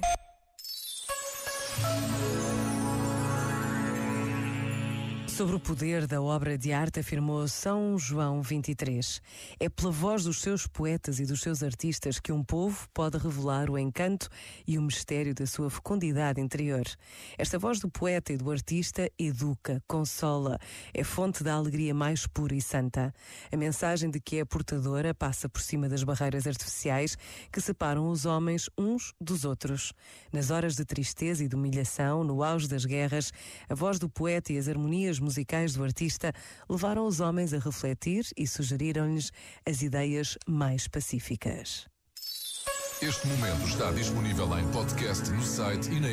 свидания. Sobre o poder da obra de arte afirmou São João 23. É pela voz dos seus poetas e dos seus artistas que um povo pode revelar o encanto e o mistério da sua fecundidade interior. Esta voz do poeta e do artista educa, consola, é fonte da alegria mais pura e santa. A mensagem de que é portadora passa por cima das barreiras artificiais que separam os homens uns dos outros. Nas horas de tristeza e de humilhação, no auge das guerras, a voz do poeta e as harmonias musicais do artista levaram os homens a refletir e sugeriram-lhes as ideias mais pacíficas. Este momento está disponível em podcast no site e na.